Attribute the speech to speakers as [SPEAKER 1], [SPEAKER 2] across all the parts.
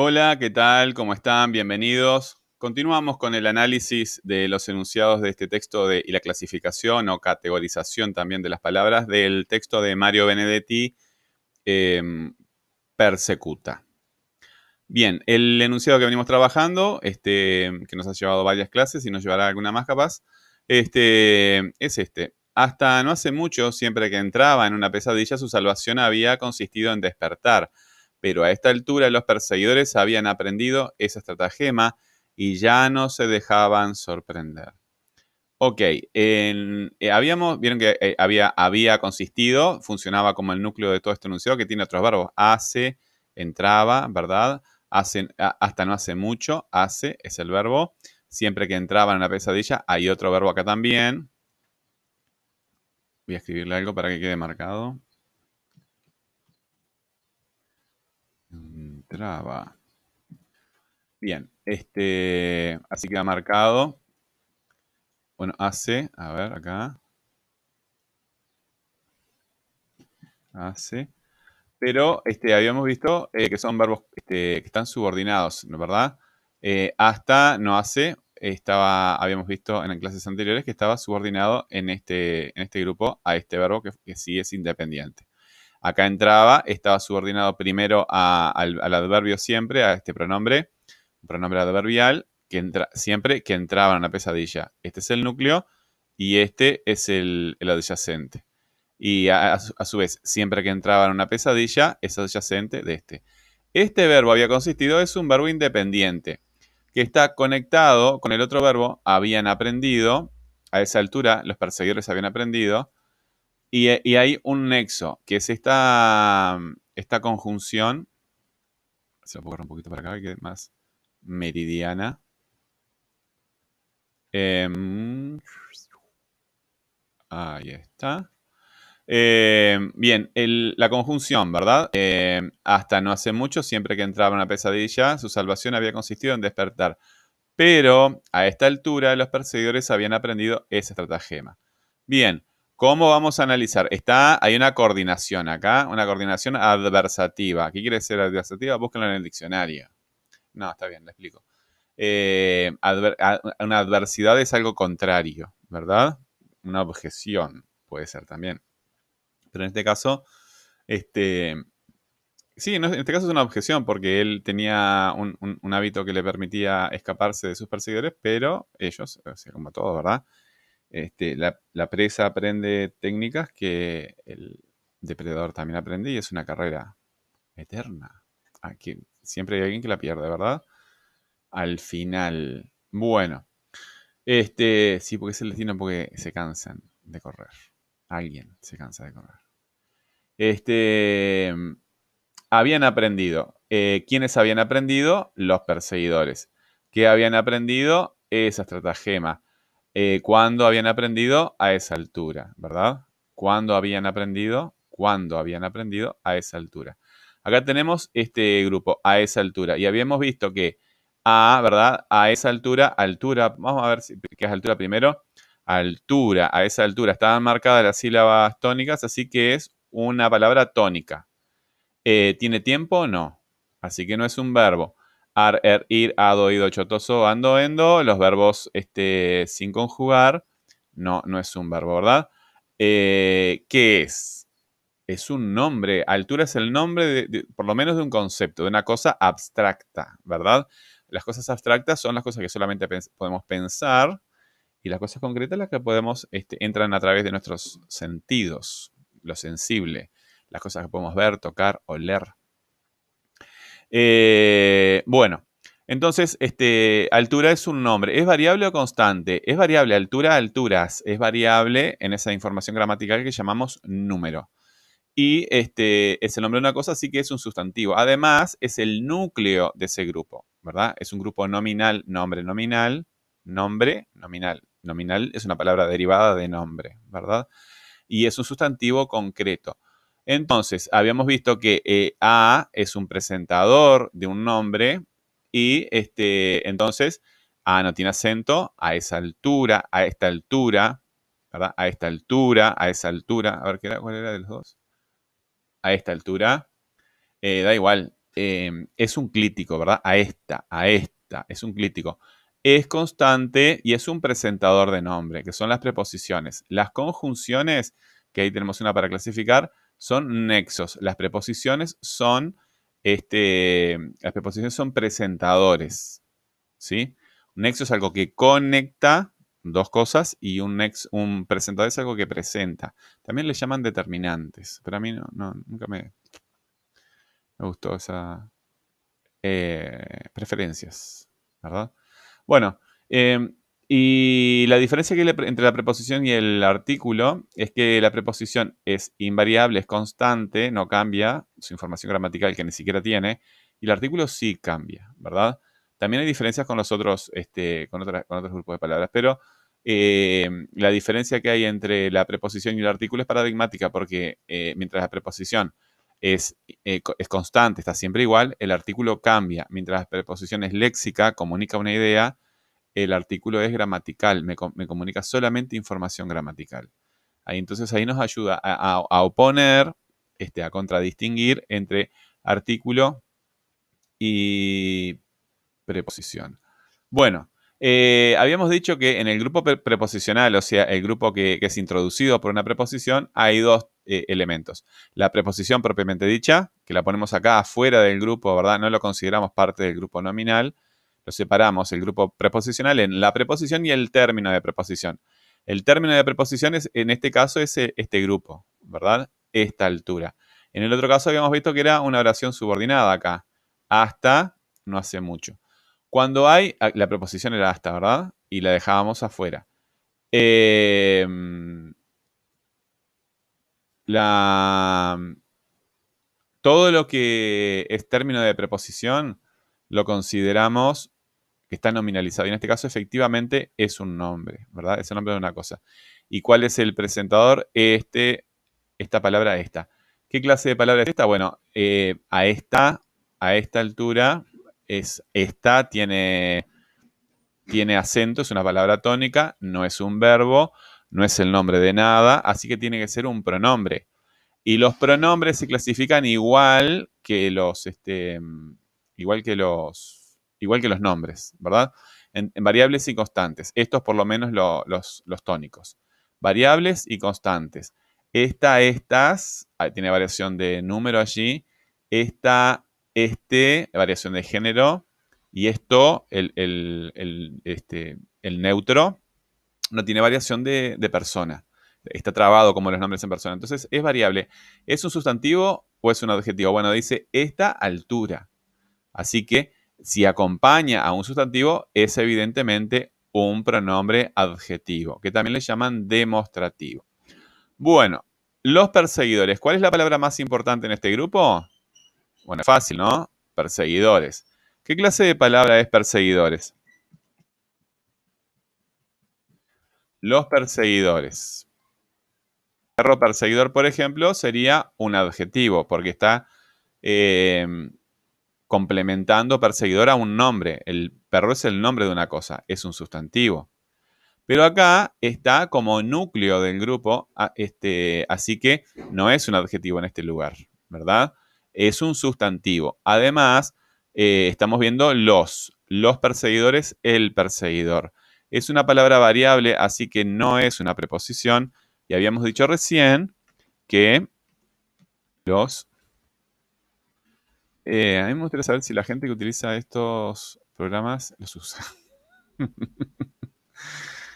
[SPEAKER 1] Hola, ¿qué tal? ¿Cómo están? Bienvenidos. Continuamos con el análisis de los enunciados de este texto de, y la clasificación o categorización también de las palabras del texto de Mario Benedetti, em, Persecuta. Bien, el enunciado que venimos trabajando, este, que nos ha llevado varias clases y nos llevará alguna más capaz, este, es este. Hasta no hace mucho, siempre que entraba en una pesadilla, su salvación había consistido en despertar. Pero a esta altura los perseguidores habían aprendido esa estratagema y ya no se dejaban sorprender. Ok, eh, habíamos, vieron que eh, había, había consistido, funcionaba como el núcleo de todo este enunciado que tiene otros verbos. Hace, entraba, ¿verdad? Hace, hasta no hace mucho, hace es el verbo. Siempre que entraba en una pesadilla, hay otro verbo acá también. Voy a escribirle algo para que quede marcado. Entraba. Bien, este, así queda marcado. Bueno, hace, a ver, acá. Hace. Pero este, habíamos visto eh, que son verbos este, que están subordinados, ¿no verdad? Eh, hasta no hace, estaba, habíamos visto en clases anteriores que estaba subordinado en este, en este grupo a este verbo que, sí es independiente. Acá entraba, estaba subordinado primero al, adverbio siempre, a este pronombre, un pronombre adverbial, que siempre que entraba en una pesadilla. Este es el núcleo y este es el, adyacente. Y a, su, vez, siempre que entraba en una pesadilla, es adyacente de este. Este verbo había consistido, es un verbo independiente que está conectado con el otro verbo, habían aprendido, a esa altura los perseguidores habían aprendido, y, hay un nexo, que es esta, esta conjunción, se lo puedo un poquito para acá, que es más meridiana. Em, ahí está. Eh, bien, la conjunción, ¿verdad? Eh, hasta no hace mucho, siempre que entraba en una pesadilla, su salvación había consistido en despertar. Pero a esta altura los perseguidores habían aprendido esa estratagema. Bien, ¿cómo vamos a analizar? Está, hay una coordinación acá, una coordinación adversativa. ¿Qué quiere decir adversativa? Búsquenlo en el diccionario. No, está bien, le explico. Eh, una adversidad es algo contrario, ¿verdad? Una objeción puede ser también. Pero en este caso, este, sí, en este caso es una objeción porque él tenía un, hábito que le permitía escaparse de sus perseguidores, pero ellos, como todos, ¿verdad? Este, la, presa aprende técnicas que el depredador también aprende y es una carrera eterna. Aquí siempre hay alguien que la pierde, ¿verdad? Al final. Bueno. Este, sí, porque es el destino porque se cansan de correr. Alguien se cansa de correr. Este, habían aprendido. Eh, ¿Quiénes habían aprendido? Los perseguidores. ¿Qué habían aprendido? Esa estratagema. Eh, ¿Cuándo habían aprendido? A esa altura, ¿verdad? ¿Cuándo habían aprendido? ¿Cuándo habían aprendido? A esa altura. Acá tenemos este grupo, a esa altura. Y habíamos visto que a, ¿verdad? A esa altura, altura, vamos a ver qué es altura primero altura, a esa altura. Estaban marcadas las sílabas tónicas, así que es una palabra tónica. Eh, ¿Tiene tiempo? No. Así que no es un verbo. Ar, er, ir, ado, ido, chotoso, ando, endo. Los verbos este, sin conjugar. No, no es un verbo, ¿verdad? Eh, ¿Qué es? Es un nombre. Altura es el nombre, por lo menos de un concepto, de una cosa abstracta, ¿verdad? Las cosas abstractas son las cosas que solamente podemos pensar y las cosas concretas las que podemos, este, entran a través de nuestros sentidos, lo sensible, las cosas que podemos ver, tocar, oler. Eh, bueno, entonces, este, altura es un nombre. ¿Es variable o constante? Es variable, altura, alturas. Es variable en esa información gramatical que llamamos número. Y este, es el nombre de una cosa, así que es un sustantivo. Además, es el núcleo de ese grupo, ¿verdad? Es un grupo nominal, nombre nominal, nombre nominal. Nominal es una palabra derivada de nombre, ¿verdad? Y es un sustantivo concreto. Entonces, habíamos visto que eh, A es un presentador de un nombre y este, entonces A no tiene acento a esa altura, a esta altura, ¿verdad? A esta altura, a esa altura. A ver, ¿qué era? ¿cuál era de los dos? A esta altura. Eh, da igual, em, es un clítico, ¿verdad? A esta, a esta, es un clítico. Es constante y es un presentador de nombre, que son las preposiciones. Las conjunciones, que ahí tenemos una para clasificar, son nexos. Las preposiciones son, este, las preposiciones son presentadores, ¿sí? Un nexo es algo que conecta dos cosas y un, un presentador es algo que presenta. También le llaman determinantes, pero a mí no, nunca me, me gustó esa eh, preferencias, ¿verdad? Bueno, em, y la diferencia que entre la preposición y el artículo es que la preposición es invariable, es constante, no cambia su información gramatical que ni siquiera tiene, y el artículo sí cambia, ¿verdad? También hay diferencias con los otros, este, con, con otros grupos de palabras, pero eh, la diferencia que hay entre la preposición y el artículo es paradigmática porque eh, mientras la preposición eh, es, constante, está siempre igual, el artículo cambia. Mientras la preposición es léxica, comunica una idea, el artículo es gramatical, me, comunica solamente información gramatical. Ahí, entonces ahí nos ayuda a, a oponer, este, a contradistinguir entre artículo y preposición. Bueno, eh, habíamos dicho que en el grupo preposicional, o sea, el grupo que, es introducido por una preposición, hay dos eh, elementos. La preposición propiamente dicha, que la ponemos acá afuera del grupo, ¿verdad? No lo consideramos parte del grupo nominal. Lo separamos, el grupo preposicional, en la preposición y el término de preposición. El término de preposición es, en este caso es eh, este grupo, ¿verdad? Esta altura. En el otro caso habíamos visto que era una oración subordinada acá. Hasta no hace mucho. Cuando hay, ah, la preposición era hasta, ¿verdad? Y la dejábamos afuera. Em, la, todo lo que es término de preposición lo consideramos que está nominalizado. Y en este caso, efectivamente, es un nombre, ¿verdad? Es el nombre de una cosa. ¿Y cuál es el presentador? Este, esta palabra, esta. ¿Qué clase de palabra es esta? Bueno, eh, a esta, a esta altura, es esta, tiene, tiene acento, es una palabra tónica, no es un verbo, no es el nombre de nada, así que tiene que ser un pronombre. Y los pronombres se clasifican igual que los, este, igual que los, igual que los nombres, ¿verdad? En, variables y constantes. Estos por lo menos los, los tónicos. Variables y constantes. Esta, estas, tiene variación de número allí. Esta, este, variación de género, y esto, el, este, el neutro, no tiene variación de, persona. Está trabado como los nombres en persona. Entonces, es variable. ¿Es un sustantivo o es un adjetivo? Bueno, dice esta altura. Así que, si acompaña a un sustantivo, es evidentemente un pronombre adjetivo, que también le llaman demostrativo. Bueno, los perseguidores. ¿Cuál es la palabra más importante en este grupo? Bueno, fácil, ¿no? Perseguidores. ¿Qué clase de palabra es perseguidores? Los perseguidores. Perro perseguidor, por ejemplo, sería un adjetivo, porque está em, complementando perseguidor a un nombre. El perro es el nombre de una cosa, es un sustantivo. Pero acá está como núcleo del grupo, este, así que no es un adjetivo en este lugar, ¿verdad? es un sustantivo. Además, eh, estamos viendo los. Los perseguidores, el perseguidor. Es una palabra variable, así que no es una preposición. Y habíamos dicho recién que los... Eh, a mí me gustaría saber si la gente que utiliza estos programas los usa.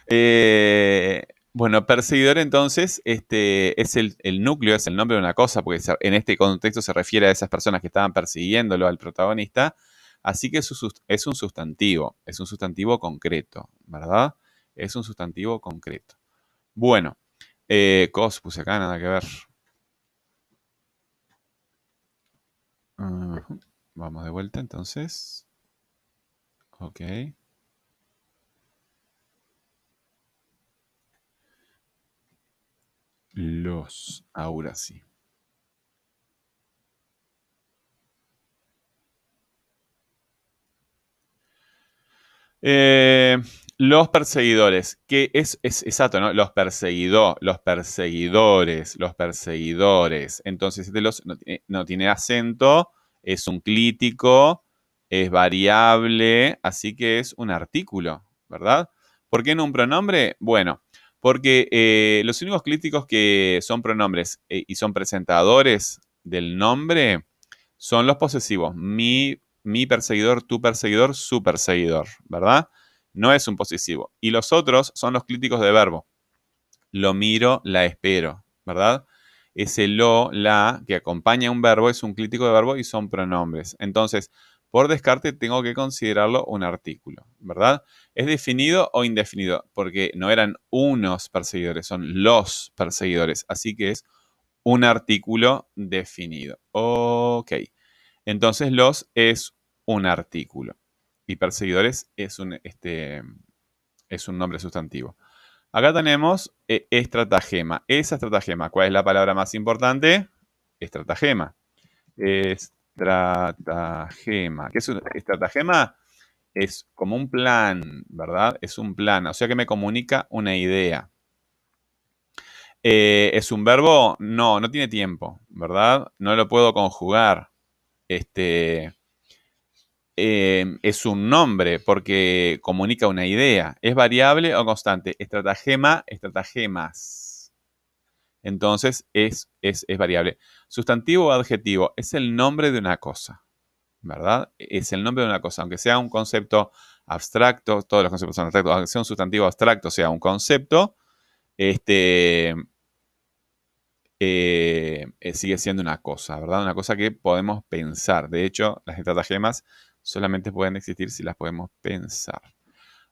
[SPEAKER 1] eh, bueno, perseguidor entonces este, es el, núcleo, es el nombre de una cosa, porque en este contexto se refiere a esas personas que estaban persiguiéndolo al protagonista, así que es un, sustantivo, es un sustantivo concreto, ¿verdad? Es un sustantivo concreto. Bueno, eh, cos puse acá, nada que ver. Vamos de vuelta entonces. Ok. Los, ahora sí. Eh, los perseguidores, que es, exacto, ¿no? Los perseguidores, los perseguidores, los perseguidores. Entonces, este los no tiene, acento, Es un clítico, es variable, así que es un artículo, ¿verdad? ¿Por qué no un pronombre? Bueno, porque eh, los únicos clíticos que son pronombres eh, y son presentadores del nombre son los posesivos. Mi, mi perseguidor, tu perseguidor, su perseguidor, ¿verdad? No es un posesivo. Y los otros son los clíticos de verbo. Lo miro, la espero, ¿verdad? Ese lo, la, que acompaña a un verbo, es un clítico de verbo y son pronombres. Entonces, por descarte tengo que considerarlo un artículo, ¿verdad? ¿Es definido o indefinido? Porque no eran unos perseguidores, son los perseguidores. Así que es un artículo definido. Ok. Entonces los es un artículo. Y perseguidores es un, este, es un nombre sustantivo. Acá tenemos eh, estratagema. Esa estratagema, ¿cuál es la palabra más importante? Estratagema. Estratagema. ¿Qué es un estratagema? Es como un plan, ¿verdad? Es un plan, o sea que me comunica una idea. Eh, ¿Es un verbo? No, no tiene tiempo, ¿verdad? No lo puedo conjugar. Este, Em, es un nombre porque comunica una idea. ¿Es variable o constante? Estratagema, estratagemas. Entonces es, es, variable. Sustantivo o adjetivo es el nombre de una cosa, ¿verdad? Es el nombre de una cosa, aunque sea un concepto abstracto, todos los conceptos son abstractos, aunque sea un sustantivo abstracto, sea un concepto, este, eh, eh, sigue siendo una cosa, ¿verdad? Una cosa que podemos pensar. De hecho, las estratagemas solamente pueden existir si las podemos pensar.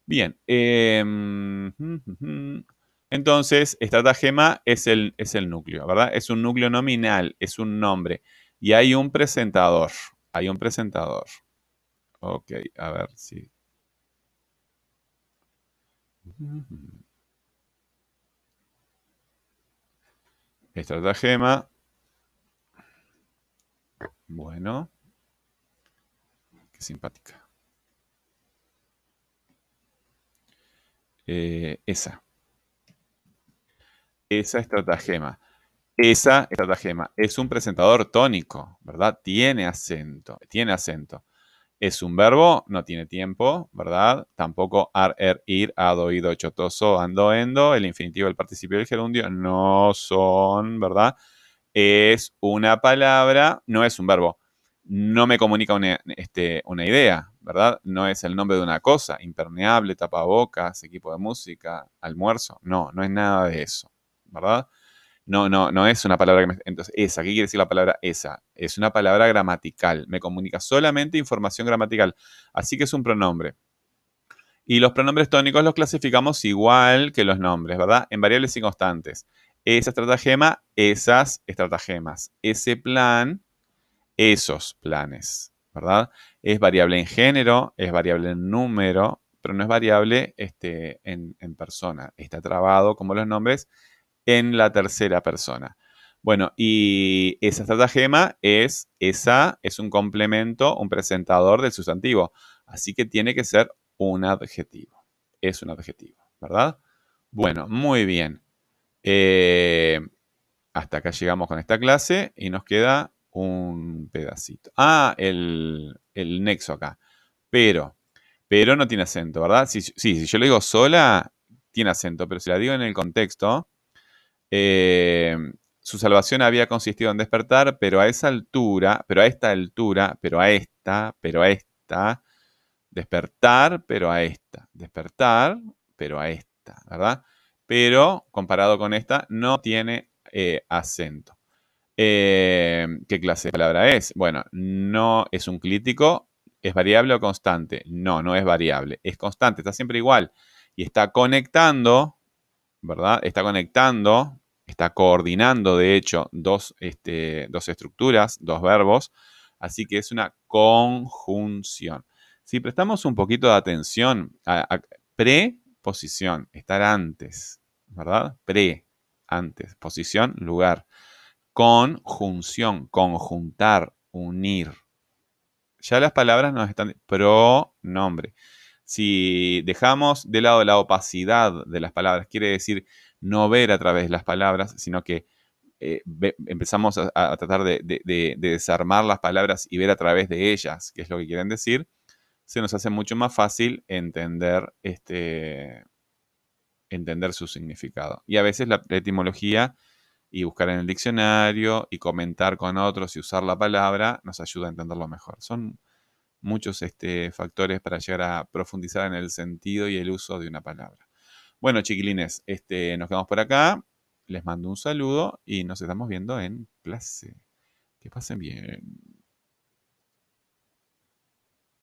[SPEAKER 1] Bien. Em, entonces, estratagema es el, es el núcleo, ¿verdad? Es un núcleo nominal, es un nombre. Y hay un presentador. Hay un presentador. Ok, a ver si. Estratagema. Bueno simpática. Eh, esa. Esa estratagema. Esa estratagema es un presentador tónico, ¿verdad? Tiene acento, tiene acento. Es un verbo, no tiene tiempo, ¿verdad? Tampoco ar, er, ir, ado, ido, chotoso, ando, endo. El infinitivo, el participio del gerundio no son, ¿verdad? Es una palabra, no es un verbo no me comunica este, una, idea, ¿verdad? No es el nombre de una cosa, impermeable, tapabocas, equipo de música, almuerzo. No, no es nada de eso, ¿verdad? No, no, no es una palabra que me... Entonces, esa, ¿qué quiere decir la palabra esa? Es una palabra gramatical, me comunica solamente información gramatical, así que es un pronombre. Y los pronombres tónicos los clasificamos igual que los nombres, ¿verdad? En variables y constantes. Esa estratagema, esas estratagemas. Ese plan, esos planes, ¿verdad? Es variable en género, es variable en número, pero no es variable este, en, persona. Está trabado, como los nombres, en la tercera persona. Bueno, y esa estratagema es, esa es un complemento, un presentador del sustantivo. Así que tiene que ser un adjetivo. Es un adjetivo, ¿verdad? Bueno, muy bien. Eh, hasta acá llegamos con esta clase y nos queda un pedacito. Ah, el, nexo acá. Pero, pero no tiene acento, ¿verdad? Sí, sí, si yo lo digo sola, tiene acento, pero si la digo en el contexto, eh, su salvación había consistido en despertar, pero a esa altura, pero a esta altura, pero a esta, pero a esta, despertar, pero a esta, despertar, pero a esta, ¿verdad? Pero comparado con esta, no tiene eh, acento. Eh, ¿Qué clase de palabra es? Bueno, no es un clítico. ¿Es variable o constante? No, no es variable. Es constante, está siempre igual. Y está conectando, ¿verdad? Está conectando, está coordinando, de hecho, dos, este, dos estructuras, dos verbos. Así que es una conjunción. Si prestamos un poquito de atención a preposición, estar antes, ¿verdad? Pre, antes, posición, lugar. Conjunción, conjuntar, unir. Ya las palabras nos están... Pronombre. Si dejamos de lado la opacidad de las palabras, quiere decir no ver a través de las palabras, sino que eh, empezamos a, tratar de, desarmar las palabras y ver a través de ellas qué es lo que quieren decir, se nos hace mucho más fácil entender, este, entender su significado. Y a veces la, etimología y buscar en el diccionario y comentar con otros y usar la palabra nos ayuda a entenderlo mejor. Son muchos este, factores para llegar a profundizar en el sentido y el uso de una palabra. Bueno, chiquilines, este, nos quedamos por acá. Les mando un saludo y nos estamos viendo en clase. Que pasen bien.